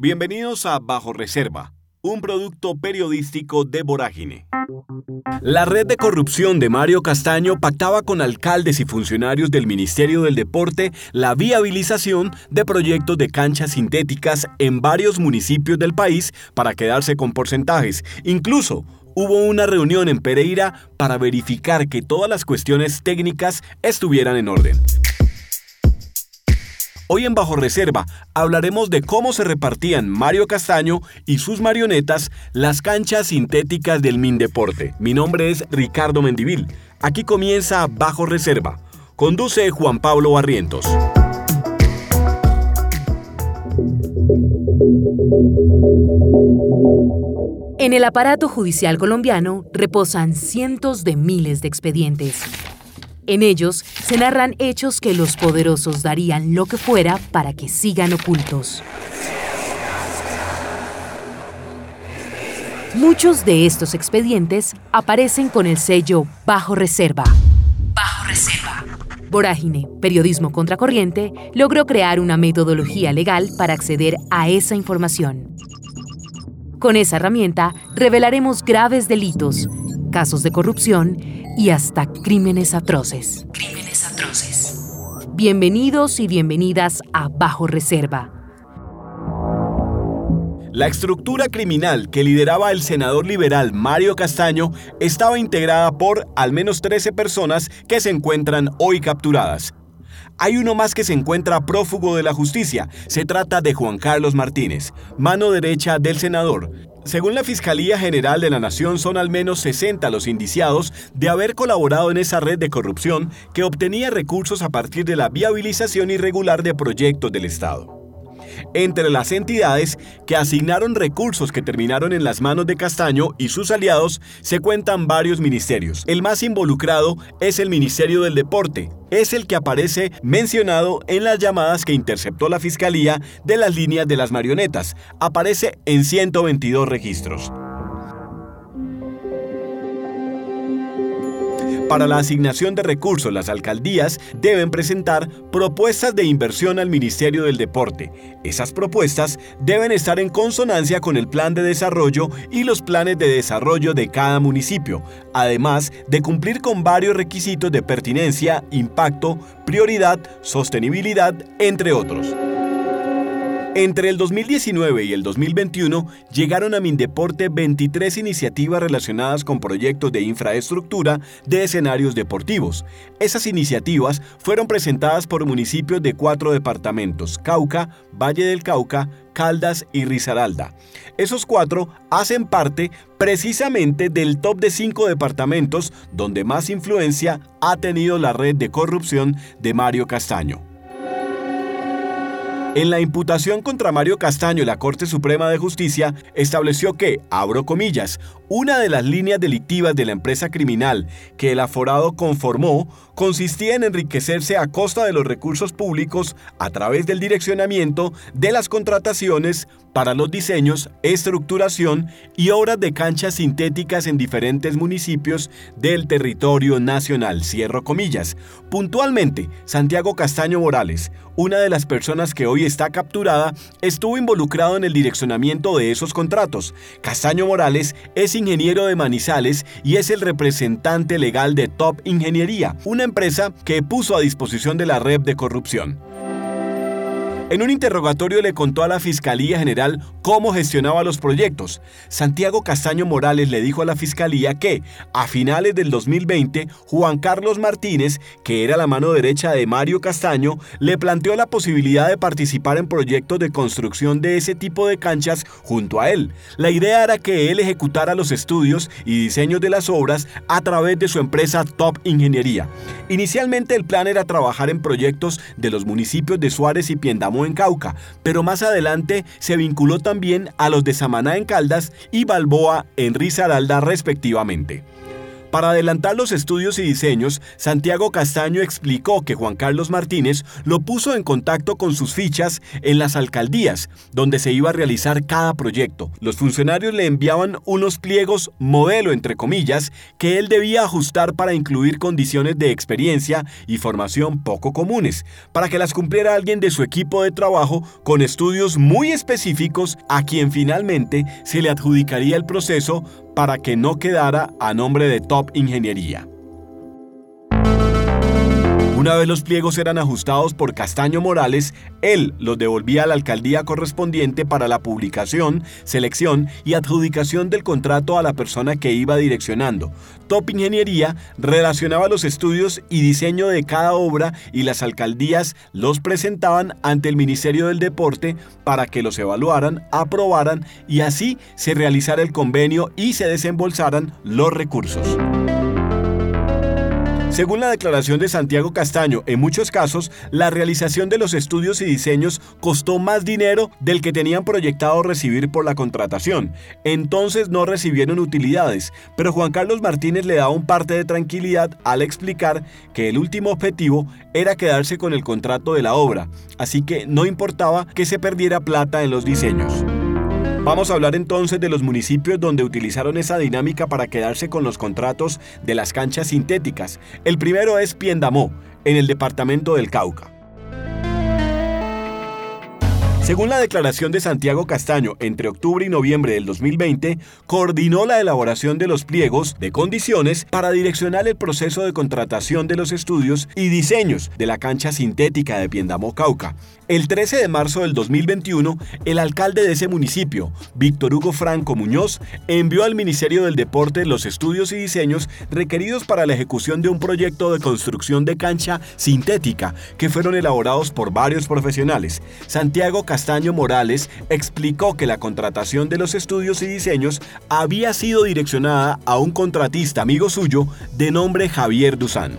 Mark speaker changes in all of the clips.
Speaker 1: Bienvenidos a Bajo Reserva, un producto periodístico de Vorágine. La red de corrupción de Mario Castaño pactaba con alcaldes y funcionarios del Ministerio del Deporte la viabilización de proyectos de canchas sintéticas en varios municipios del país para quedarse con porcentajes. Incluso hubo una reunión en Pereira para verificar que todas las cuestiones técnicas estuvieran en orden. Hoy en Bajo Reserva hablaremos de cómo se repartían Mario Castaño y sus marionetas las canchas sintéticas del Mindeporte. Mi nombre es Ricardo Mendivil. Aquí comienza Bajo Reserva. Conduce Juan Pablo Barrientos.
Speaker 2: En el aparato judicial colombiano reposan cientos de miles de expedientes en ellos se narran hechos que los poderosos darían lo que fuera para que sigan ocultos. Muchos de estos expedientes aparecen con el sello Bajo Reserva. Bajo Reserva. Vorágine, Periodismo Contracorriente, logró crear una metodología legal para acceder a esa información. Con esa herramienta revelaremos graves delitos, casos de corrupción y hasta crímenes atroces. Crímenes atroces. Bienvenidos y bienvenidas a Bajo Reserva.
Speaker 1: La estructura criminal que lideraba el senador liberal Mario Castaño estaba integrada por al menos 13 personas que se encuentran hoy capturadas. Hay uno más que se encuentra prófugo de la justicia. Se trata de Juan Carlos Martínez, mano derecha del senador, según la Fiscalía General de la Nación, son al menos 60 los indiciados de haber colaborado en esa red de corrupción que obtenía recursos a partir de la viabilización irregular de proyectos del Estado. Entre las entidades que asignaron recursos que terminaron en las manos de Castaño y sus aliados se cuentan varios ministerios. El más involucrado es el Ministerio del Deporte. Es el que aparece mencionado en las llamadas que interceptó la Fiscalía de las líneas de las marionetas. Aparece en 122 registros. Para la asignación de recursos, las alcaldías deben presentar propuestas de inversión al Ministerio del Deporte. Esas propuestas deben estar en consonancia con el plan de desarrollo y los planes de desarrollo de cada municipio, además de cumplir con varios requisitos de pertinencia, impacto, prioridad, sostenibilidad, entre otros. Entre el 2019 y el 2021 llegaron a Mindeporte 23 iniciativas relacionadas con proyectos de infraestructura de escenarios deportivos. Esas iniciativas fueron presentadas por municipios de cuatro departamentos, Cauca, Valle del Cauca, Caldas y Risaralda. Esos cuatro hacen parte precisamente del top de cinco departamentos donde más influencia ha tenido la red de corrupción de Mario Castaño. En la imputación contra Mario Castaño, la Corte Suprema de Justicia estableció que, abro comillas, una de las líneas delictivas de la empresa criminal que el aforado conformó consistía en enriquecerse a costa de los recursos públicos a través del direccionamiento de las contrataciones para los diseños, estructuración y obras de canchas sintéticas en diferentes municipios del territorio nacional. Cierro comillas. Puntualmente, Santiago Castaño Morales, una de las personas que hoy está capturada, estuvo involucrado en el direccionamiento de esos contratos. Castaño Morales es ingeniero de Manizales y es el representante legal de Top Ingeniería, una empresa que puso a disposición de la red de corrupción. En un interrogatorio le contó a la Fiscalía General cómo gestionaba los proyectos. Santiago Castaño Morales le dijo a la Fiscalía que, a finales del 2020, Juan Carlos Martínez, que era la mano derecha de Mario Castaño, le planteó la posibilidad de participar en proyectos de construcción de ese tipo de canchas junto a él. La idea era que él ejecutara los estudios y diseños de las obras a través de su empresa Top Ingeniería. Inicialmente el plan era trabajar en proyectos de los municipios de Suárez y Piendamón en Cauca, pero más adelante se vinculó también a los de Samaná en Caldas y Balboa en Risaralda respectivamente. Para adelantar los estudios y diseños, Santiago Castaño explicó que Juan Carlos Martínez lo puso en contacto con sus fichas en las alcaldías, donde se iba a realizar cada proyecto. Los funcionarios le enviaban unos pliegos modelo, entre comillas, que él debía ajustar para incluir condiciones de experiencia y formación poco comunes, para que las cumpliera alguien de su equipo de trabajo con estudios muy específicos a quien finalmente se le adjudicaría el proceso para que no quedara a nombre de Top Ingeniería. Una vez los pliegos eran ajustados por Castaño Morales, él los devolvía a la alcaldía correspondiente para la publicación, selección y adjudicación del contrato a la persona que iba direccionando. Top Ingeniería relacionaba los estudios y diseño de cada obra y las alcaldías los presentaban ante el Ministerio del Deporte para que los evaluaran, aprobaran y así se realizara el convenio y se desembolsaran los recursos. Según la declaración de Santiago Castaño, en muchos casos, la realización de los estudios y diseños costó más dinero del que tenían proyectado recibir por la contratación. Entonces no recibieron utilidades, pero Juan Carlos Martínez le daba un parte de tranquilidad al explicar que el último objetivo era quedarse con el contrato de la obra, así que no importaba que se perdiera plata en los diseños. Vamos a hablar entonces de los municipios donde utilizaron esa dinámica para quedarse con los contratos de las canchas sintéticas. El primero es Piendamó, en el departamento del Cauca. Según la declaración de Santiago Castaño, entre octubre y noviembre del 2020, coordinó la elaboración de los pliegos de condiciones para direccionar el proceso de contratación de los estudios y diseños de la cancha sintética de Piendamó Cauca. El 13 de marzo del 2021, el alcalde de ese municipio, Víctor Hugo Franco Muñoz, envió al Ministerio del Deporte los estudios y diseños requeridos para la ejecución de un proyecto de construcción de cancha sintética que fueron elaborados por varios profesionales. Santiago Castaño Morales explicó que la contratación de los estudios y diseños había sido direccionada a un contratista amigo suyo de nombre Javier Duzán.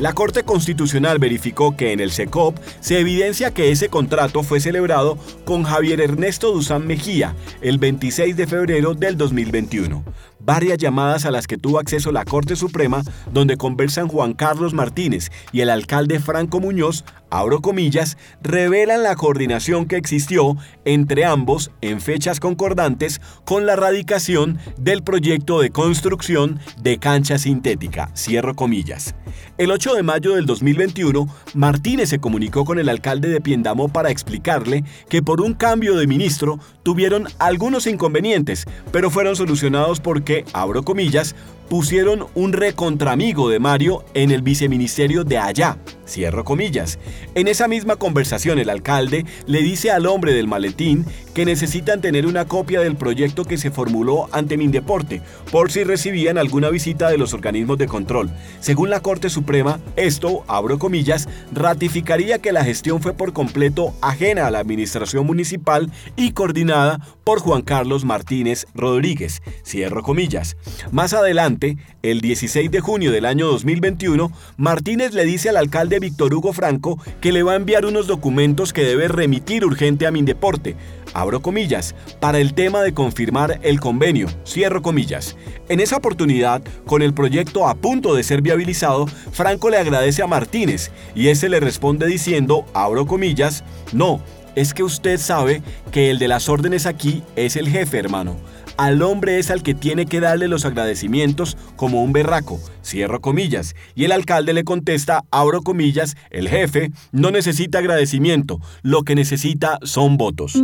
Speaker 1: La Corte Constitucional verificó que en el SECOP se evidencia que ese contrato fue celebrado con Javier Ernesto Duzán Mejía el 26 de febrero del 2021 varias llamadas a las que tuvo acceso la Corte Suprema, donde conversan Juan Carlos Martínez y el alcalde Franco Muñoz, abro comillas, revelan la coordinación que existió entre ambos en fechas concordantes con la radicación del proyecto de construcción de cancha sintética, cierro comillas. El 8 de mayo del 2021, Martínez se comunicó con el alcalde de Piendamó para explicarle que por un cambio de ministro tuvieron algunos inconvenientes, pero fueron solucionados porque abro comillas, pusieron un recontramigo de Mario en el viceministerio de allá, cierro comillas. En esa misma conversación el alcalde le dice al hombre del maletín que necesitan tener una copia del proyecto que se formuló ante Mindeporte, por si recibían alguna visita de los organismos de control. Según la Corte Suprema, esto, abro comillas, ratificaría que la gestión fue por completo ajena a la administración municipal y coordinada por Juan Carlos Martínez Rodríguez, cierro comillas. Más adelante, el 16 de junio del año 2021, Martínez le dice al alcalde Víctor Hugo Franco que le va a enviar unos documentos que debe remitir urgente a Mindeporte, abro comillas, para el tema de confirmar el convenio, cierro comillas. En esa oportunidad, con el proyecto a punto de ser viabilizado, Franco le agradece a Martínez y ese le responde diciendo, abro comillas, no, es que usted sabe que el de las órdenes aquí es el jefe, hermano. Al hombre es al que tiene que darle los agradecimientos como un berraco, cierro comillas, y el alcalde le contesta, abro comillas, el jefe no necesita agradecimiento, lo que necesita son votos.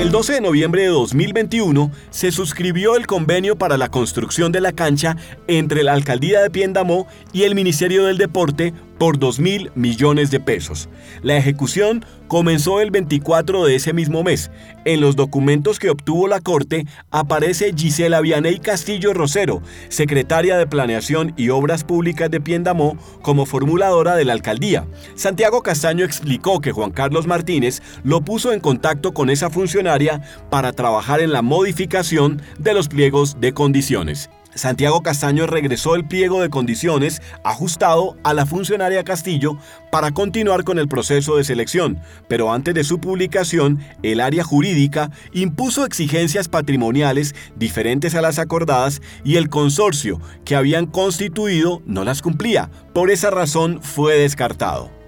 Speaker 1: El 12 de noviembre de 2021 se suscribió el convenio para la construcción de la cancha entre la alcaldía de Piendamó y el Ministerio del Deporte por 2 mil millones de pesos. La ejecución comenzó el 24 de ese mismo mes. En los documentos que obtuvo la Corte aparece Gisela Vianey Castillo Rosero, secretaria de Planeación y Obras Públicas de Piendamó, como formuladora de la alcaldía. Santiago Castaño explicó que Juan Carlos Martínez lo puso en contacto con esa funcionaria para trabajar en la modificación de los pliegos de condiciones. Santiago Castaño regresó el pliego de condiciones ajustado a la funcionaria Castillo para continuar con el proceso de selección, pero antes de su publicación, el área jurídica impuso exigencias patrimoniales diferentes a las acordadas y el consorcio que habían constituido no las cumplía. Por esa razón fue descartado.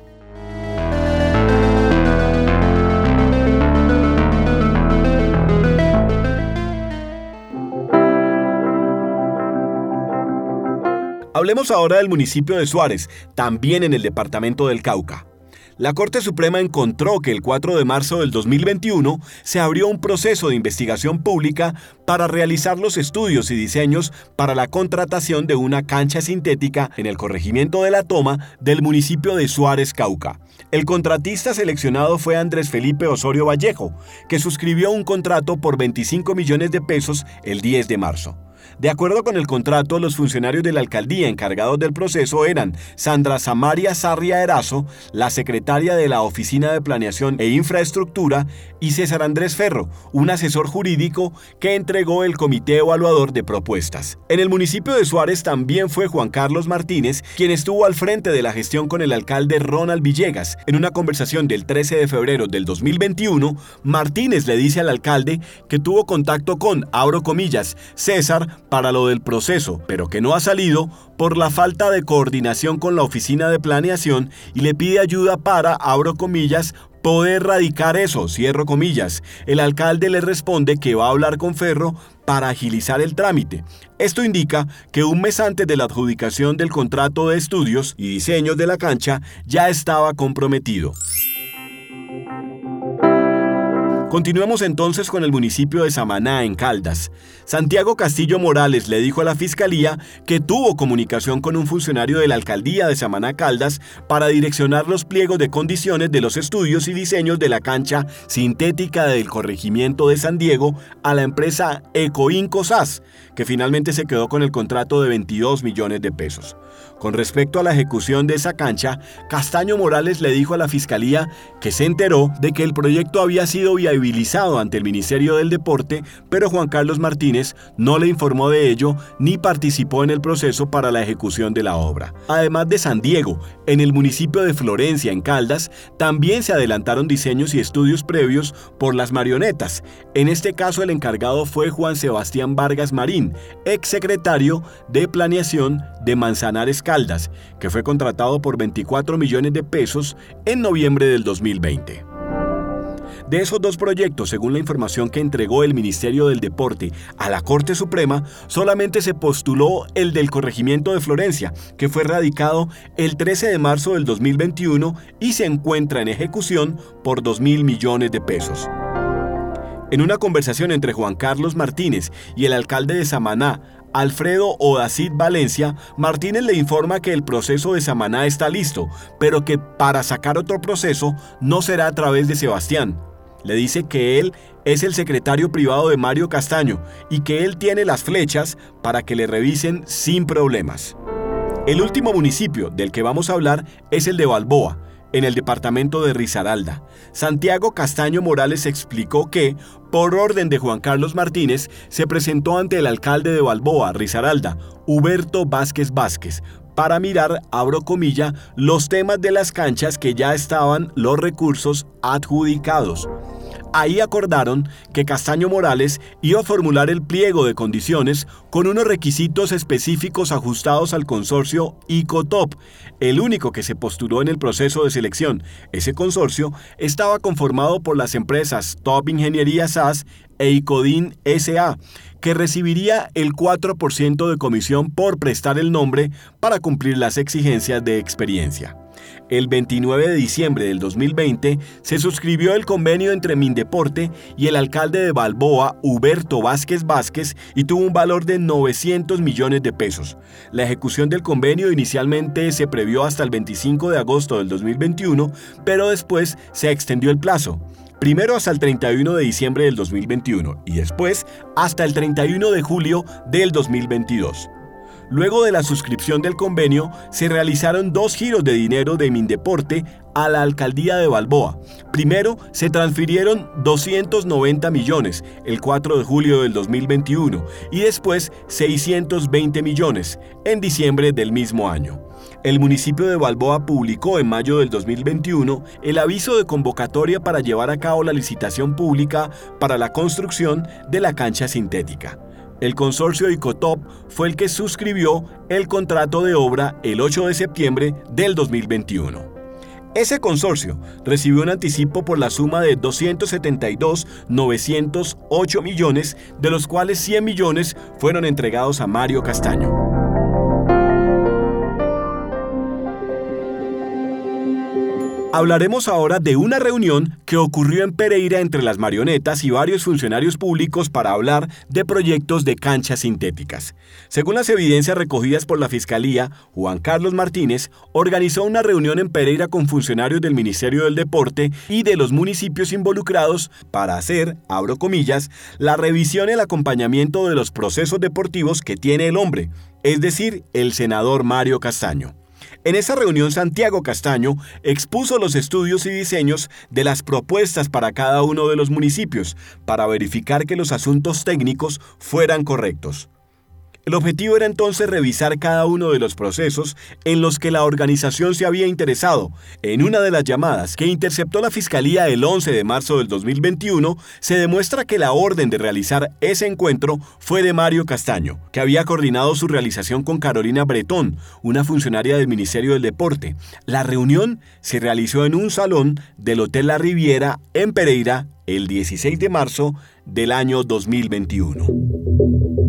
Speaker 1: Hablemos ahora del municipio de Suárez, también en el departamento del Cauca. La Corte Suprema encontró que el 4 de marzo del 2021 se abrió un proceso de investigación pública para realizar los estudios y diseños para la contratación de una cancha sintética en el corregimiento de la toma del municipio de Suárez, Cauca. El contratista seleccionado fue Andrés Felipe Osorio Vallejo, que suscribió un contrato por 25 millones de pesos el 10 de marzo. De acuerdo con el contrato, los funcionarios de la alcaldía encargados del proceso eran Sandra Samaria Sarria Erazo, la secretaria de la Oficina de Planeación e Infraestructura, y César Andrés Ferro, un asesor jurídico que entregó el comité evaluador de propuestas. En el municipio de Suárez también fue Juan Carlos Martínez quien estuvo al frente de la gestión con el alcalde Ronald Villegas. En una conversación del 13 de febrero del 2021, Martínez le dice al alcalde que tuvo contacto con, abro comillas, César para lo del proceso, pero que no ha salido por la falta de coordinación con la oficina de planeación y le pide ayuda para, abro comillas, poder radicar eso, cierro comillas. El alcalde le responde que va a hablar con Ferro para agilizar el trámite. Esto indica que un mes antes de la adjudicación del contrato de estudios y diseños de la cancha ya estaba comprometido. Continuemos entonces con el municipio de Samaná, en Caldas. Santiago Castillo Morales le dijo a la fiscalía que tuvo comunicación con un funcionario de la alcaldía de Samaná Caldas para direccionar los pliegos de condiciones de los estudios y diseños de la cancha sintética del corregimiento de San Diego a la empresa Ecoinco SAS, que finalmente se quedó con el contrato de 22 millones de pesos. Con respecto a la ejecución de esa cancha, Castaño Morales le dijo a la fiscalía que se enteró de que el proyecto había sido viabilizado ante el Ministerio del Deporte, pero Juan Carlos Martínez no le informó de ello ni participó en el proceso para la ejecución de la obra. Además de San Diego, en el municipio de Florencia, en Caldas, también se adelantaron diseños y estudios previos por las marionetas. En este caso el encargado fue Juan Sebastián Vargas Marín, ex secretario de Planeación de Manzanares Caldas, que fue contratado por 24 millones de pesos en noviembre del 2020. De esos dos proyectos, según la información que entregó el Ministerio del Deporte a la Corte Suprema, solamente se postuló el del corregimiento de Florencia, que fue radicado el 13 de marzo del 2021 y se encuentra en ejecución por 2 mil millones de pesos. En una conversación entre Juan Carlos Martínez y el alcalde de Samaná, Alfredo Odacid Valencia, Martínez le informa que el proceso de Samaná está listo, pero que para sacar otro proceso no será a través de Sebastián. Le dice que él es el secretario privado de Mario Castaño y que él tiene las flechas para que le revisen sin problemas. El último municipio del que vamos a hablar es el de Balboa, en el departamento de Risaralda. Santiago Castaño Morales explicó que, por orden de Juan Carlos Martínez, se presentó ante el alcalde de Balboa, Risaralda, Huberto Vázquez Vázquez, para mirar, abro comilla, los temas de las canchas que ya estaban los recursos adjudicados. Ahí acordaron que Castaño Morales iba a formular el pliego de condiciones con unos requisitos específicos ajustados al consorcio ICOTOP, el único que se postuló en el proceso de selección. Ese consorcio estaba conformado por las empresas Top Ingeniería SAS e ICODIN SA, que recibiría el 4% de comisión por prestar el nombre para cumplir las exigencias de experiencia. El 29 de diciembre del 2020 se suscribió el convenio entre Mindeporte y el alcalde de Balboa, Huberto Vázquez Vázquez, y tuvo un valor de 900 millones de pesos. La ejecución del convenio inicialmente se previó hasta el 25 de agosto del 2021, pero después se extendió el plazo primero hasta el 31 de diciembre del 2021 y después hasta el 31 de julio del 2022. Luego de la suscripción del convenio, se realizaron dos giros de dinero de Mindeporte a la alcaldía de Balboa. Primero, se transfirieron 290 millones el 4 de julio del 2021 y después 620 millones en diciembre del mismo año. El municipio de Balboa publicó en mayo del 2021 el aviso de convocatoria para llevar a cabo la licitación pública para la construcción de la cancha sintética. El consorcio Icotop fue el que suscribió el contrato de obra el 8 de septiembre del 2021. Ese consorcio recibió un anticipo por la suma de 272.908 millones, de los cuales 100 millones fueron entregados a Mario Castaño. Hablaremos ahora de una reunión que ocurrió en Pereira entre las marionetas y varios funcionarios públicos para hablar de proyectos de canchas sintéticas. Según las evidencias recogidas por la Fiscalía, Juan Carlos Martínez organizó una reunión en Pereira con funcionarios del Ministerio del Deporte y de los municipios involucrados para hacer, abro comillas, la revisión y el acompañamiento de los procesos deportivos que tiene el hombre, es decir, el senador Mario Castaño. En esa reunión, Santiago Castaño expuso los estudios y diseños de las propuestas para cada uno de los municipios para verificar que los asuntos técnicos fueran correctos. El objetivo era entonces revisar cada uno de los procesos en los que la organización se había interesado. En una de las llamadas que interceptó la Fiscalía el 11 de marzo del 2021, se demuestra que la orden de realizar ese encuentro fue de Mario Castaño, que había coordinado su realización con Carolina Bretón, una funcionaria del Ministerio del Deporte. La reunión se realizó en un salón del Hotel La Riviera en Pereira el 16 de marzo del año 2021.